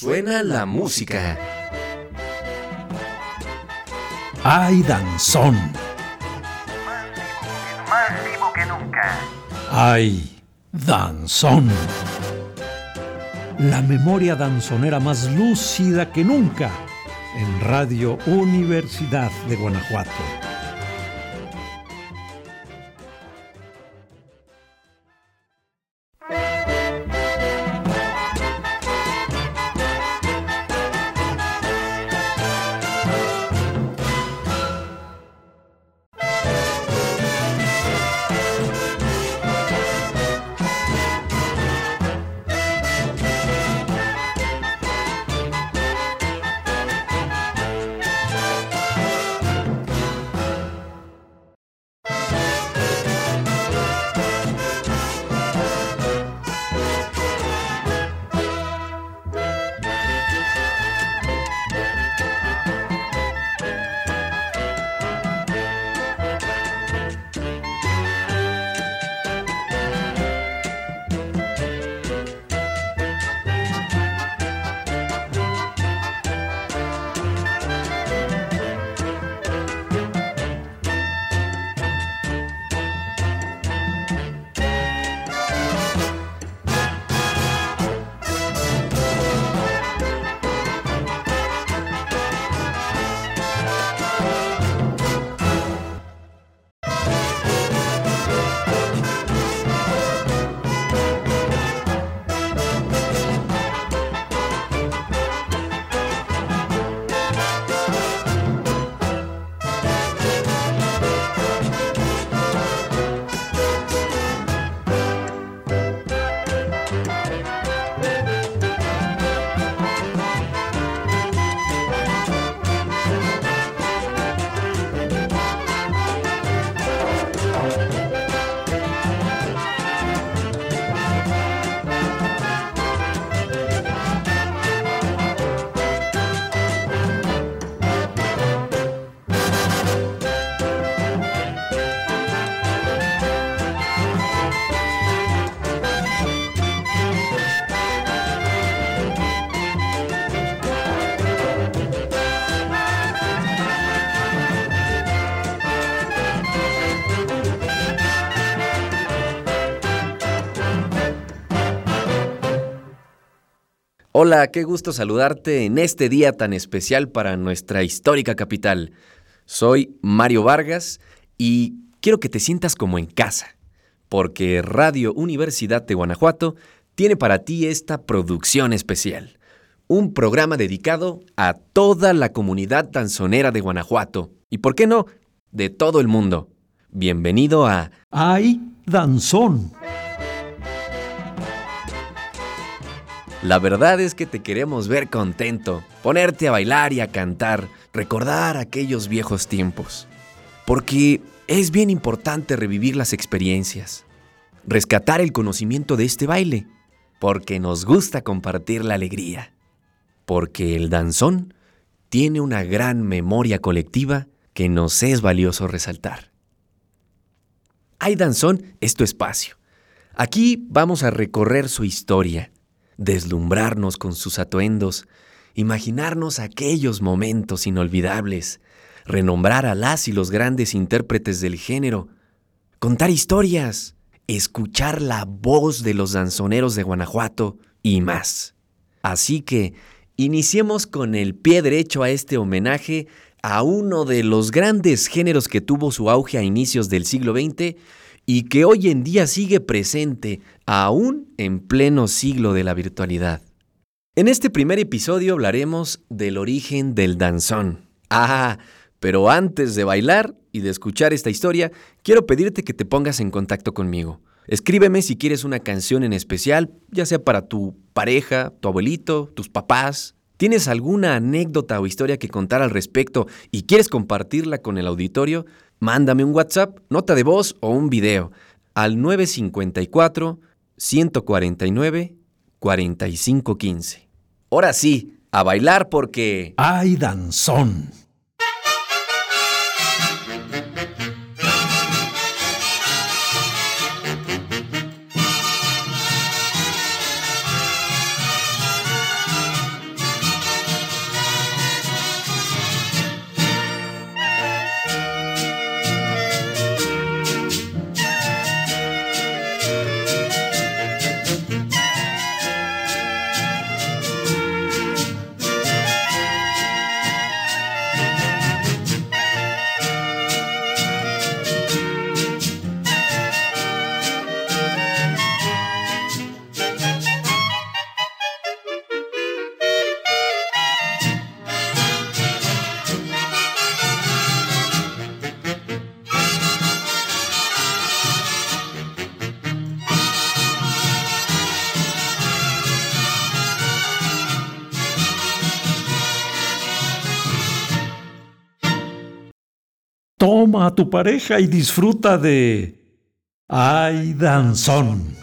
Suena la música. ¡Ay, danzón! Más vivo que nunca. ¡Ay, danzón! La memoria danzonera más lúcida que nunca en Radio Universidad de Guanajuato. Hola, qué gusto saludarte en este día tan especial para nuestra histórica capital. Soy Mario Vargas y quiero que te sientas como en casa, porque Radio Universidad de Guanajuato tiene para ti esta producción especial. Un programa dedicado a toda la comunidad danzonera de Guanajuato y, ¿por qué no?, de todo el mundo. Bienvenido a ¡Ay, danzón! La verdad es que te queremos ver contento, ponerte a bailar y a cantar, recordar aquellos viejos tiempos. Porque es bien importante revivir las experiencias, rescatar el conocimiento de este baile, porque nos gusta compartir la alegría, porque el danzón tiene una gran memoria colectiva que nos es valioso resaltar. Hay Danzón es tu espacio. Aquí vamos a recorrer su historia, deslumbrarnos con sus atuendos, imaginarnos aquellos momentos inolvidables, renombrar a las y los grandes intérpretes del género, contar historias, escuchar la voz de los danzoneros de Guanajuato y más. Así que iniciemos con el pie derecho a este homenaje a uno de los grandes géneros que tuvo su auge a inicios del siglo XX y que hoy en día sigue presente aún en pleno siglo de la virtualidad. En este primer episodio hablaremos del origen del danzón. Ah, pero antes de bailar y de escuchar esta historia, quiero pedirte que te pongas en contacto conmigo. Escríbeme si quieres una canción en especial, ya sea para tu pareja, tu abuelito, tus papás. ¿Tienes alguna anécdota o historia que contar al respecto y quieres compartirla con el auditorio? Mándame un WhatsApp, nota de voz o un video al 954 149 4515. Ahora sí, a bailar porque... ¡Ay, danzón! A tu pareja y disfruta de... ¡Ay, danzón!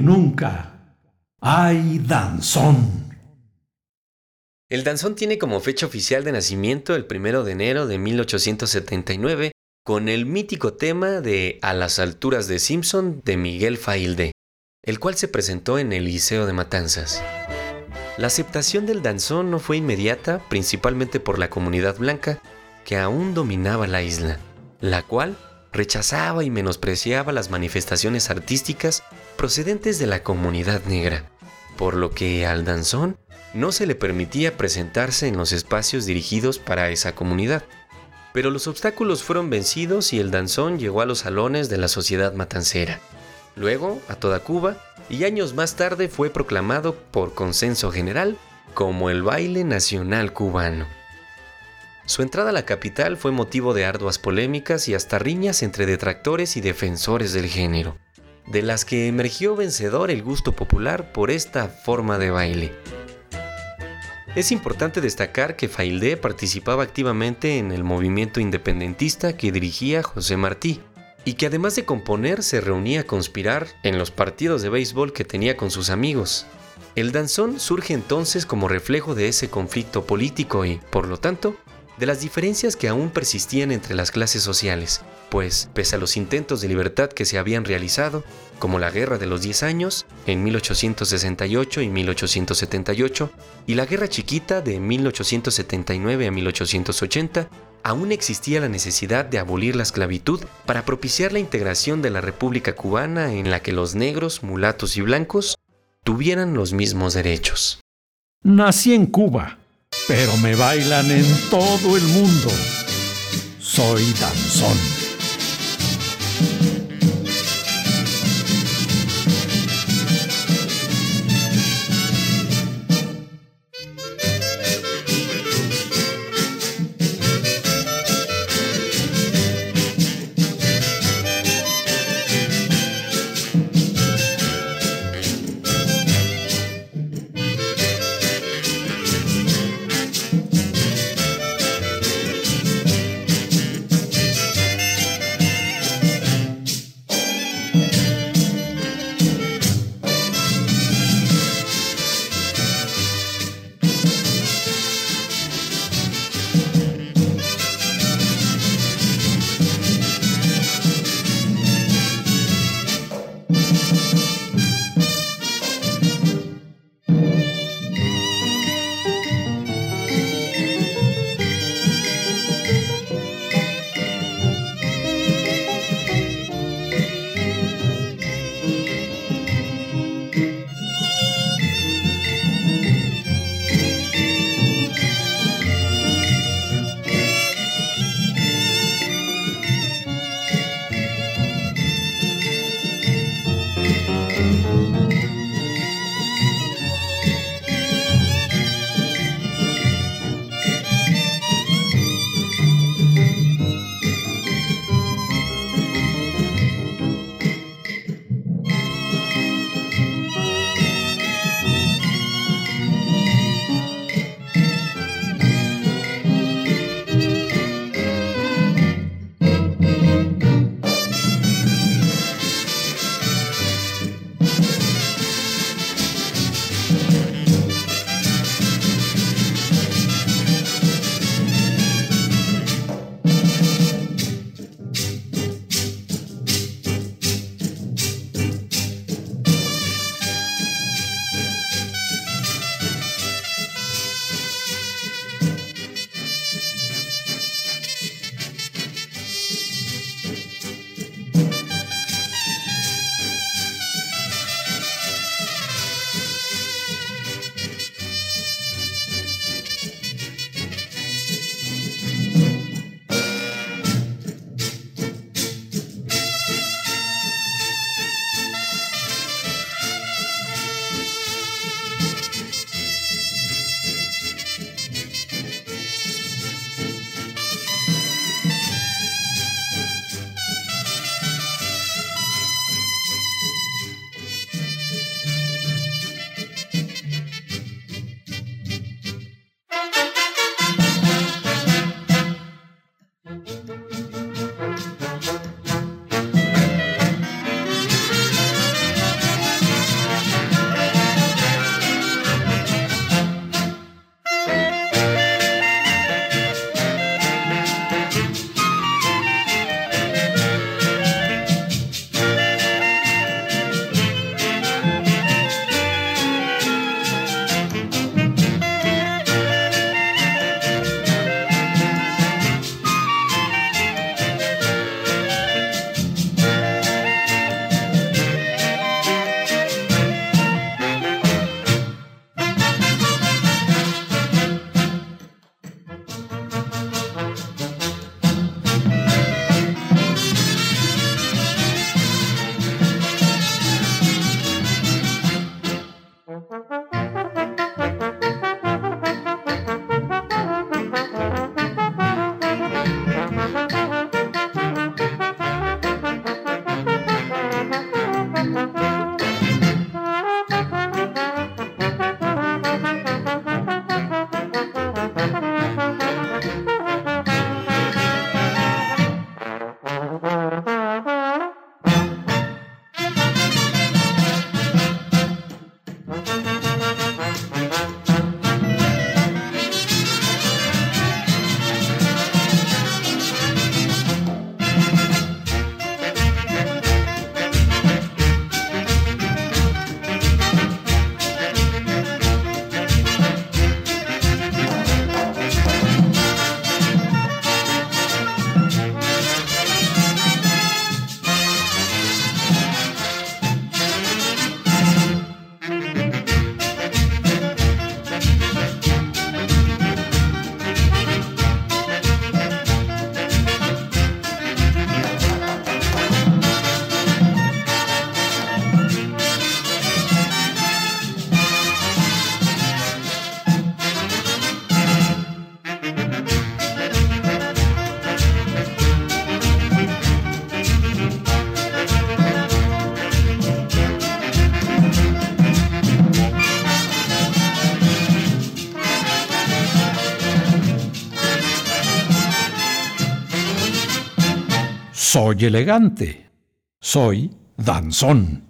Nunca. ¡Ay, danzón! El danzón tiene como fecha oficial de nacimiento el 1 de enero de 1879 con el mítico tema de A las alturas de Simpson de Miguel Failde, el cual se presentó en el Liceo de Matanzas. La aceptación del danzón no fue inmediata, principalmente por la comunidad blanca, que aún dominaba la isla, la cual rechazaba y menospreciaba las manifestaciones artísticas procedentes de la comunidad negra, por lo que al danzón no se le permitía presentarse en los espacios dirigidos para esa comunidad. Pero los obstáculos fueron vencidos y el danzón llegó a los salones de la sociedad matancera. Luego, a toda Cuba, y años más tarde fue proclamado por consenso general como el baile nacional cubano. Su entrada a la capital fue motivo de arduas polémicas y hasta riñas entre detractores y defensores del género, de las que emergió vencedor el gusto popular por esta forma de baile. Es importante destacar que Faildé participaba activamente en el movimiento independentista que dirigía José Martí, y que además de componer se reunía a conspirar en los partidos de béisbol que tenía con sus amigos. El danzón surge entonces como reflejo de ese conflicto político y, por lo tanto, de las diferencias que aún persistían entre las clases sociales, pues, pese a los intentos de libertad que se habían realizado, como la Guerra de los Diez Años en 1868 y 1878, y la Guerra Chiquita de 1879 a 1880, aún existía la necesidad de abolir la esclavitud para propiciar la integración de la República Cubana en la que los negros, mulatos y blancos tuvieran los mismos derechos. Nací en Cuba, pero me bailan en todo el mundo. Soy danzón. Soy elegante. Soy danzón.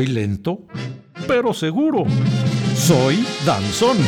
Voy lento, pero seguro. Soy danzón.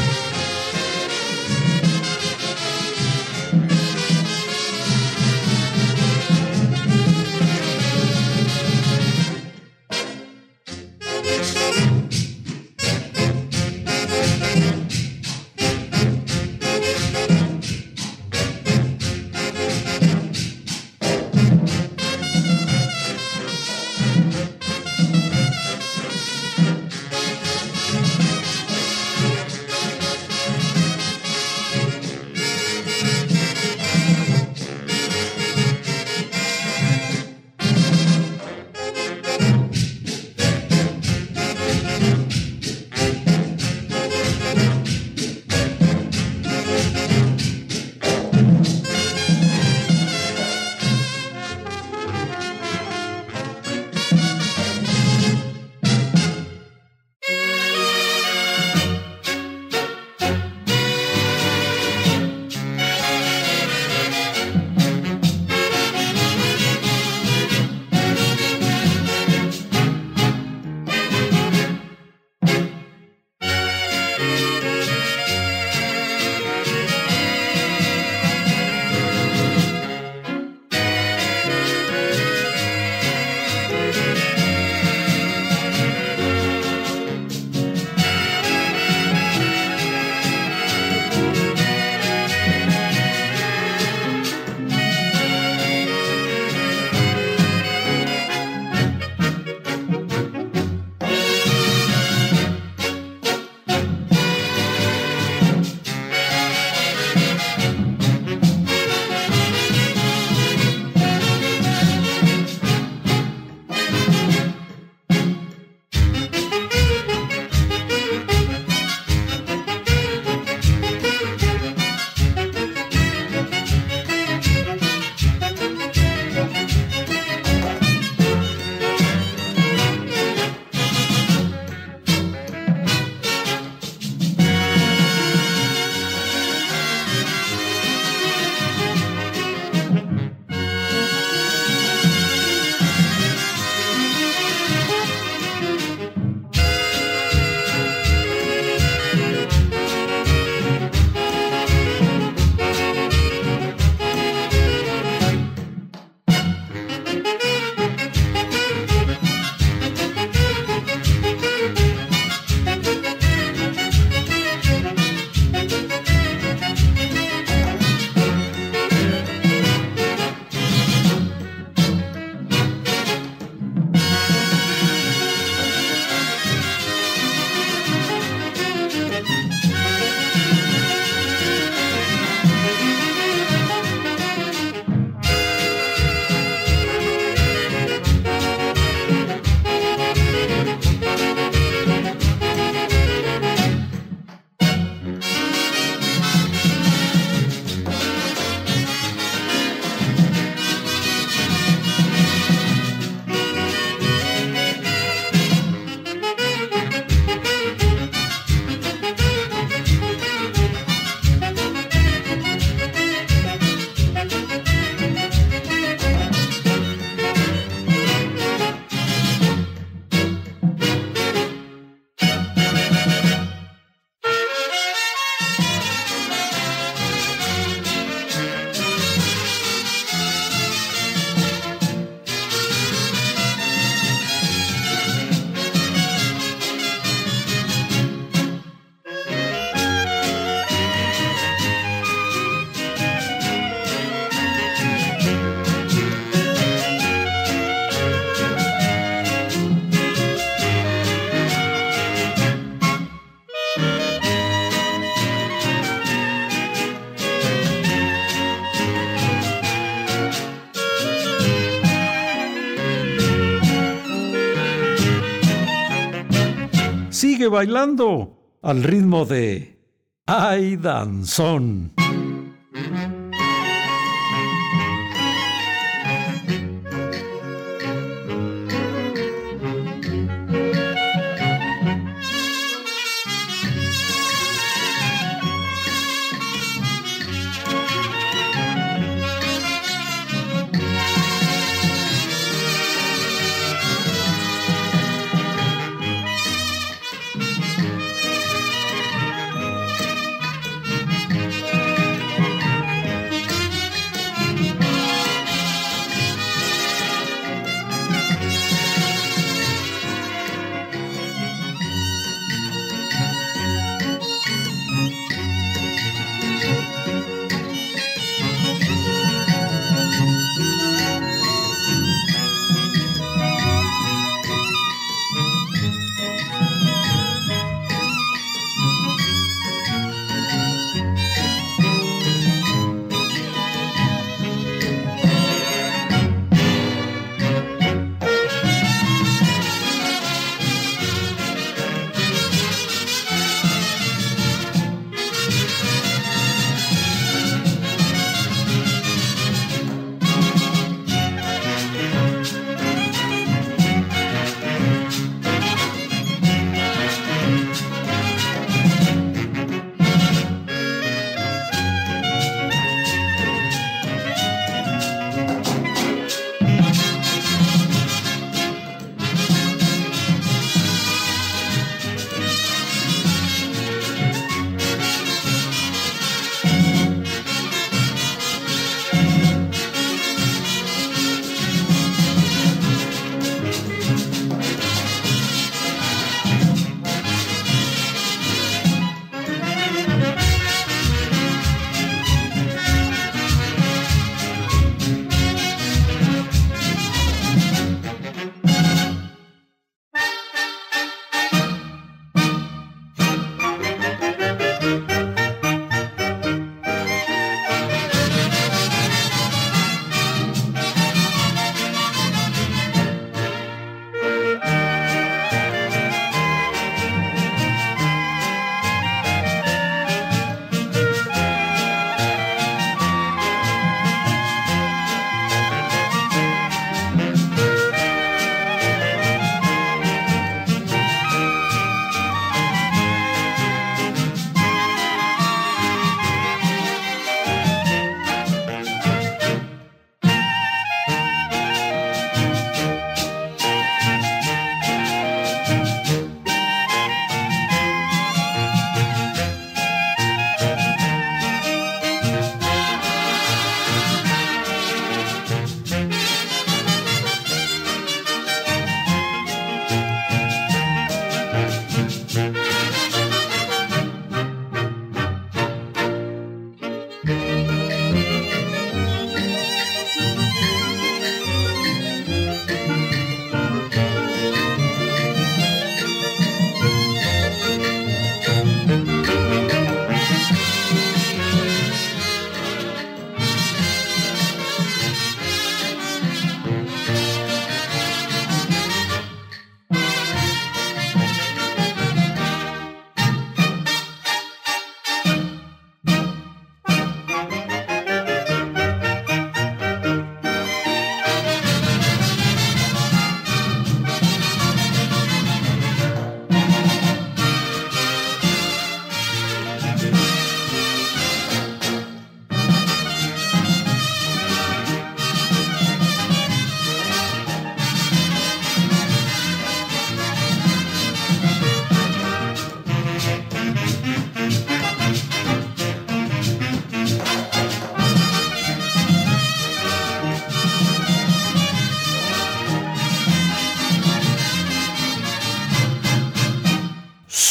Bailando al ritmo de Ay Danzón.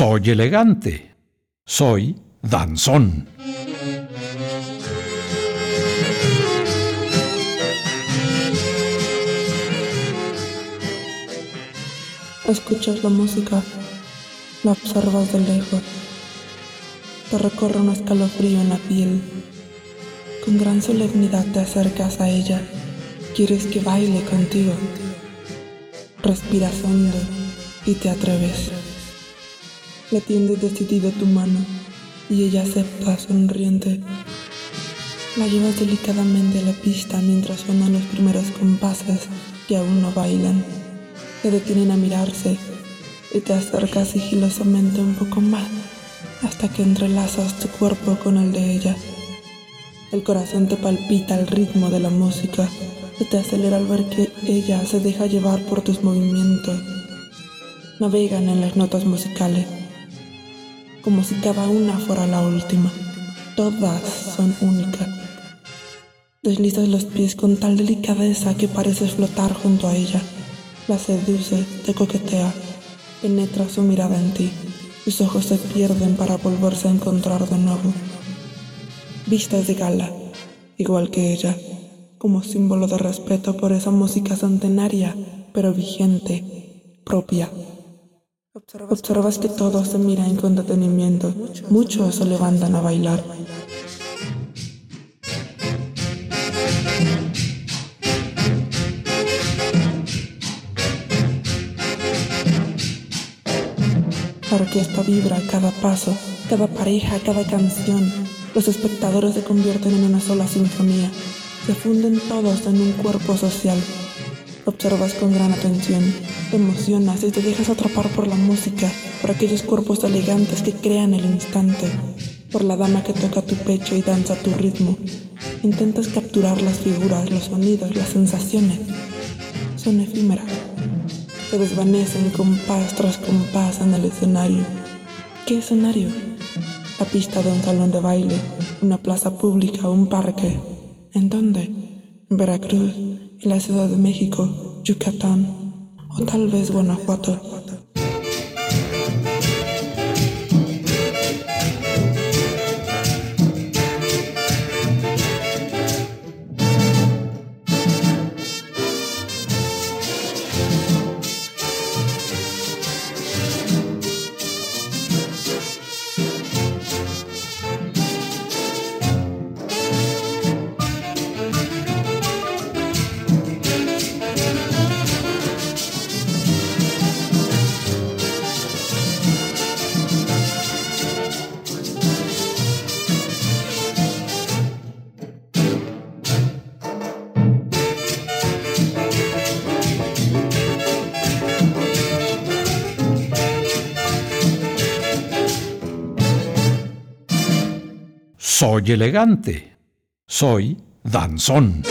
Soy elegante. Soy danzón. Escuchas la música, la observas de lejos, te recorre un escalofrío en la piel. Con gran solemnidad te acercas a ella, quieres que baile contigo. Respiras hondo y te atreves. Le tiendes decidido tu mano y ella acepta sonriente. La llevas delicadamente a la pista mientras suenan los primeros compases que aún no bailan. Se detienen a mirarse y te acercas sigilosamente un poco más hasta que entrelazas tu cuerpo con el de ella. El corazón te palpita al ritmo de la música, se te acelera al ver que ella se deja llevar por tus movimientos. Navegan en las notas musicales, como si cada una fuera la última. Todas son únicas. Deslizas los pies con tal delicadeza que pareces flotar junto a ella. La seduce, te coquetea, penetra su mirada en ti. Sus ojos se pierden para volverse a encontrar de nuevo. Vistas de gala, igual que ella, como símbolo de respeto por esa música centenaria, pero vigente, propia. Observas que todos se miran con detenimiento, muchos se levantan a bailar. La orquesta vibra cada paso, cada pareja, cada canción. Los espectadores se convierten en una sola sinfonía. Se funden todos en un cuerpo social. Observas con gran atención, te emocionas y te dejas atrapar por la música, por aquellos cuerpos elegantes que crean el instante, por la dama que toca tu pecho y danza tu ritmo. Intentas capturar las figuras, los sonidos, las sensaciones. Son efímeras se desvanecen compás tras compás en el escenario. ¿Qué escenario? La pista de un salón de baile, una plaza pública, un parque. ¿En dónde? En Veracruz, en la Ciudad de México, Yucatán o tal vez Guanajuato. Soy elegante. Soy danzón.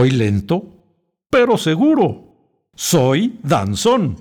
Voy lento, pero seguro. Soy danzón.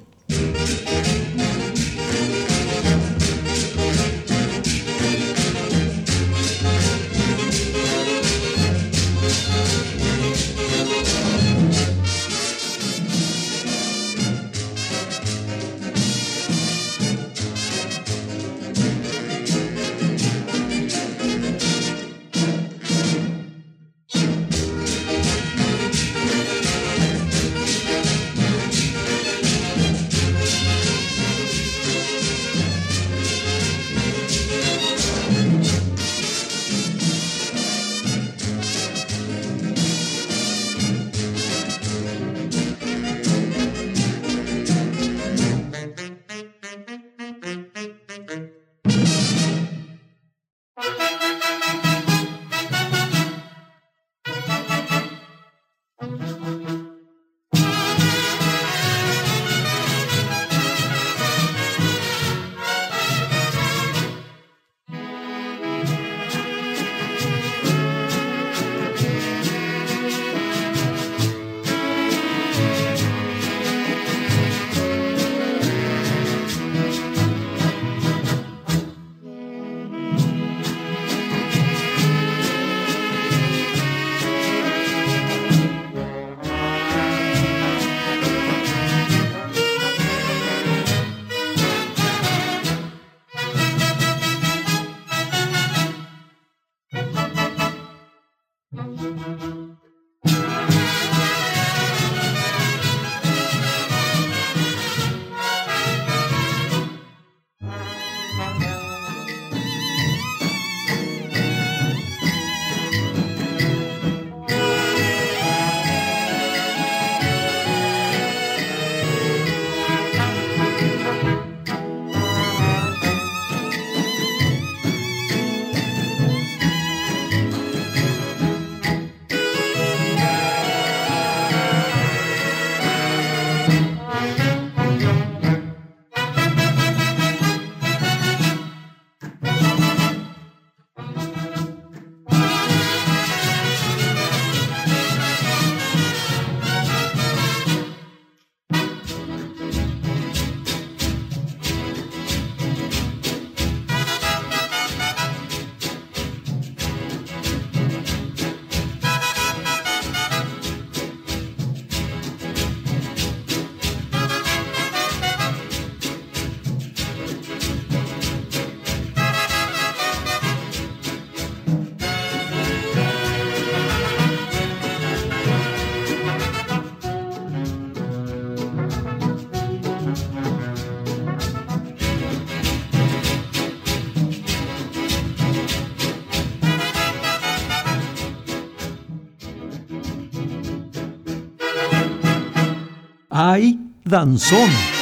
Danzón!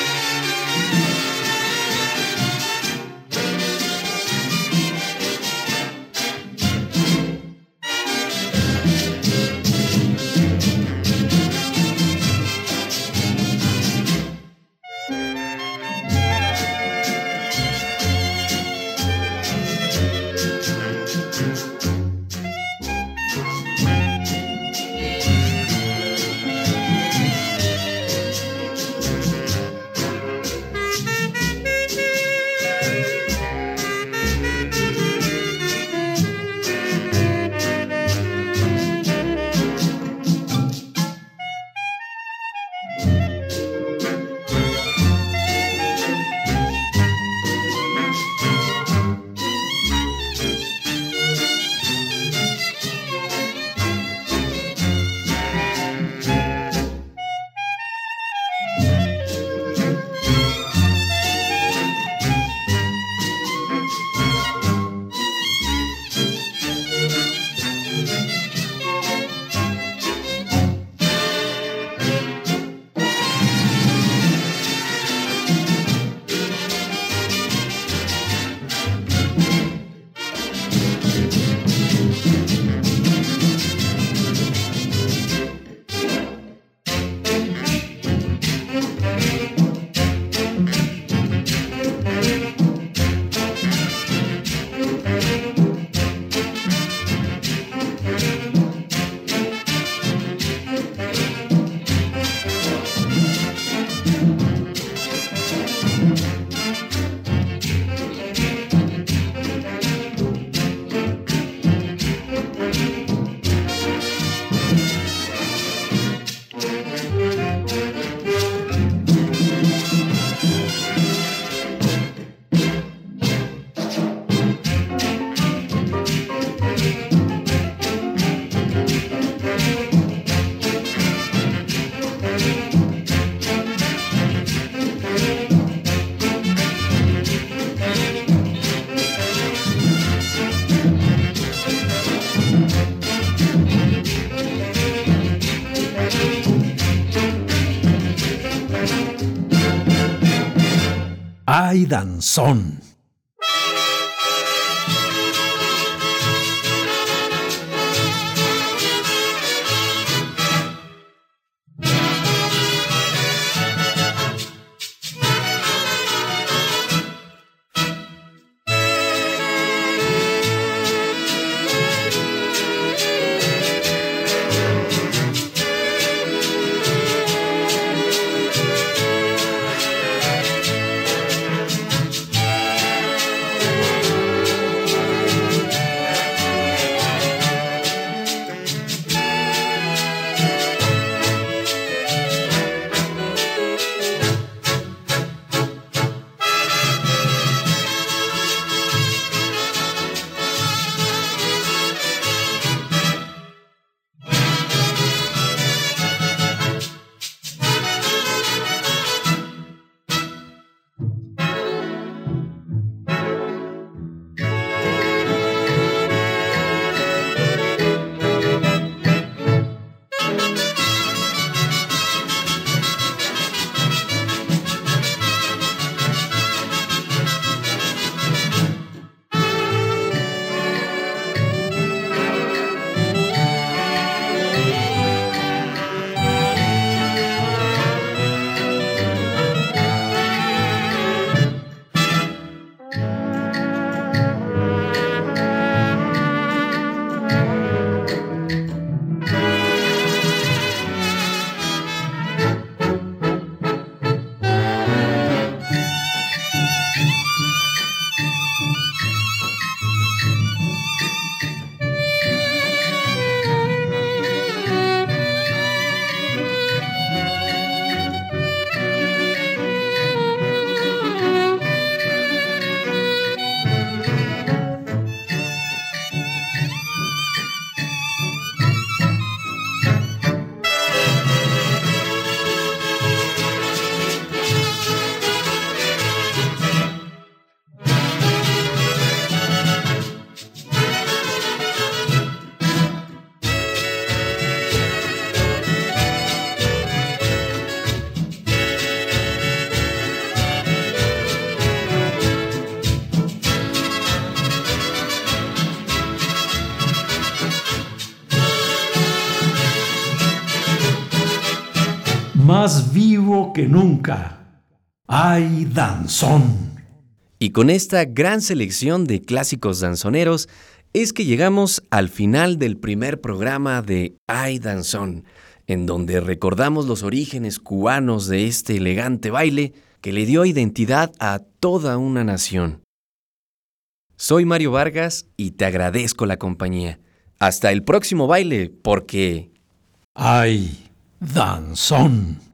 ¡Ay, danzón! Que nunca. ¡Ay, danzón! Y con esta gran selección de clásicos danzoneros es que llegamos al final del primer programa de Ay Danzón, en donde recordamos los orígenes cubanos de este elegante baile que le dio identidad a toda una nación. Soy Mario Vargas y te agradezco la compañía. Hasta el próximo baile, porque... ¡Ay! danzón.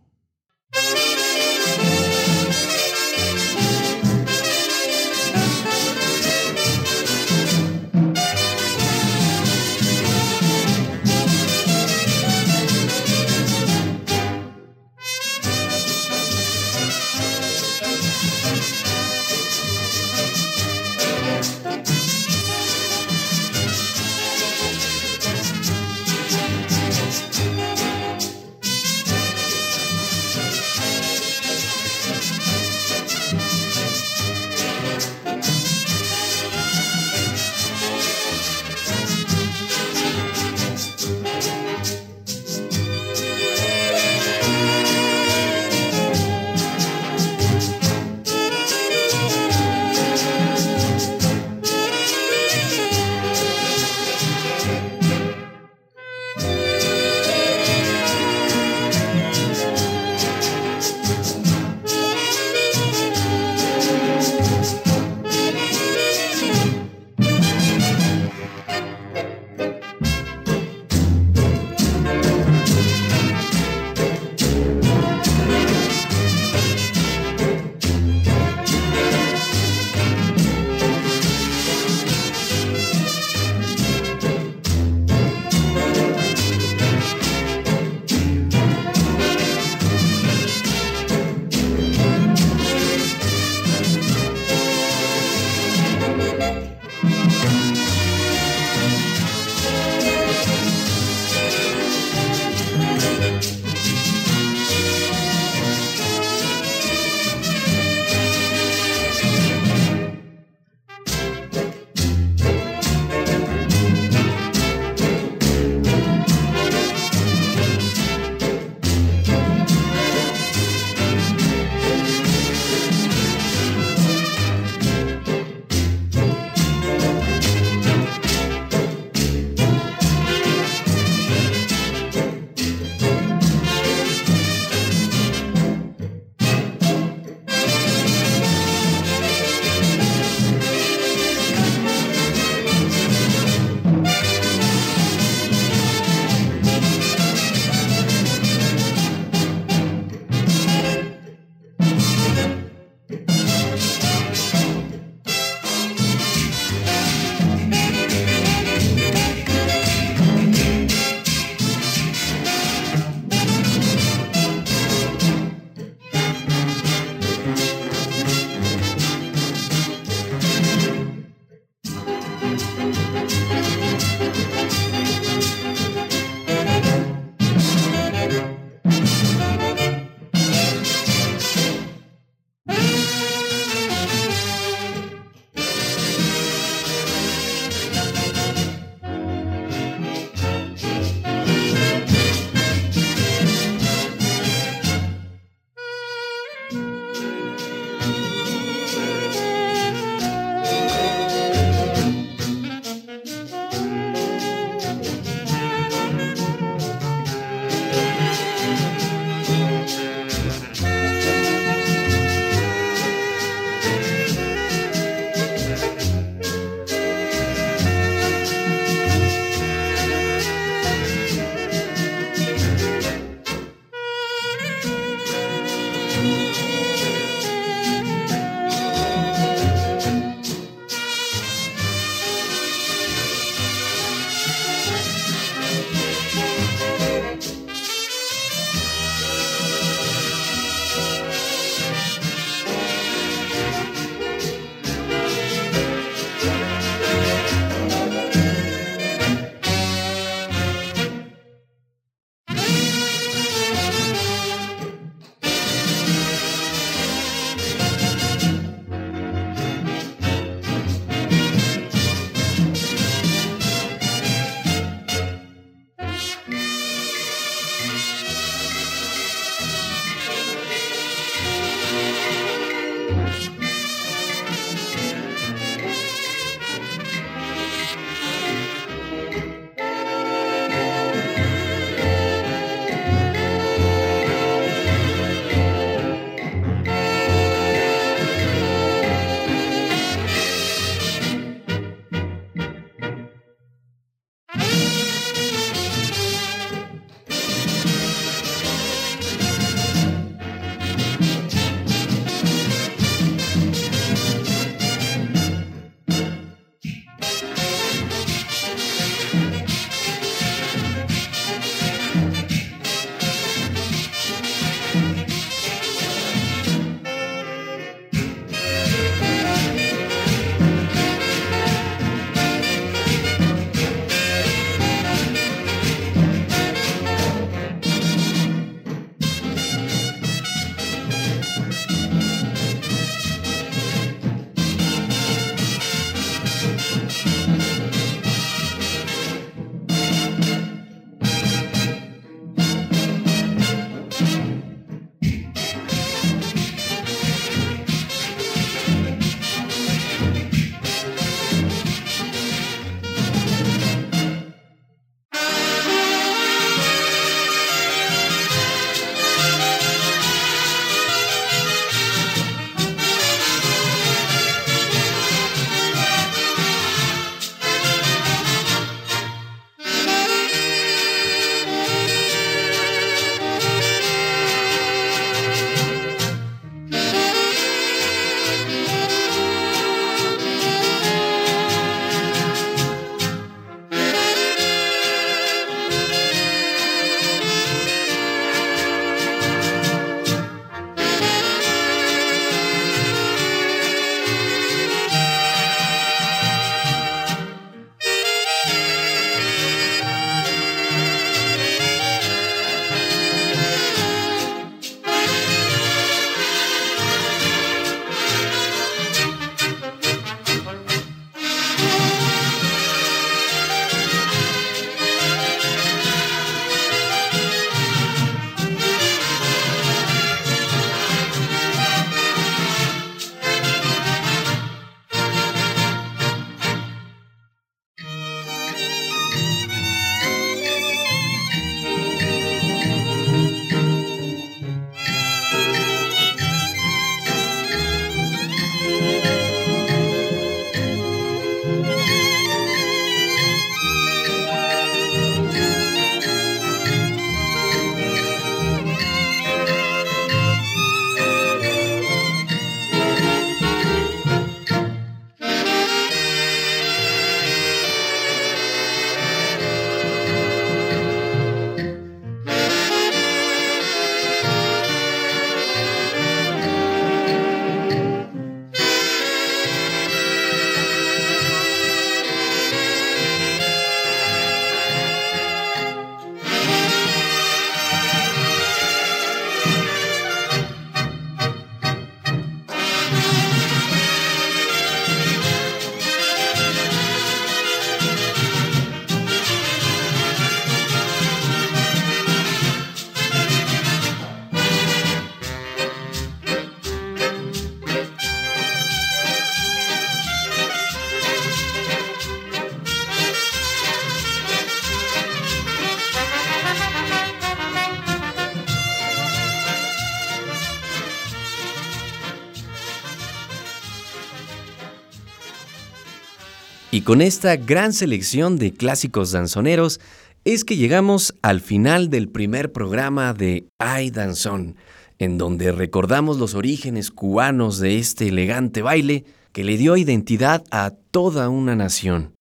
Y con esta gran selección de clásicos danzoneros es que llegamos al final del primer programa de Ay Danzón, en donde recordamos los orígenes cubanos de este elegante baile que le dio identidad a toda una nación.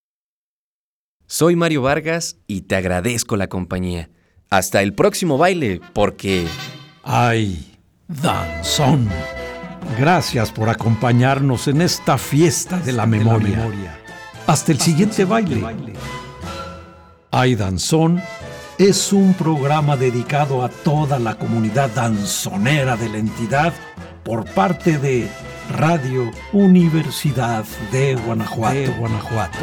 Soy Mario Vargas y te agradezco la compañía. Hasta el próximo baile, porque... ¡Ay, danzón! Gracias por acompañarnos en esta fiesta de la memoria. Hasta el siguiente baile. ¡Ay, danzón! Es un programa dedicado a toda la comunidad danzonera de la entidad por parte de Radio Universidad de Guanajuato. De Guanajuato.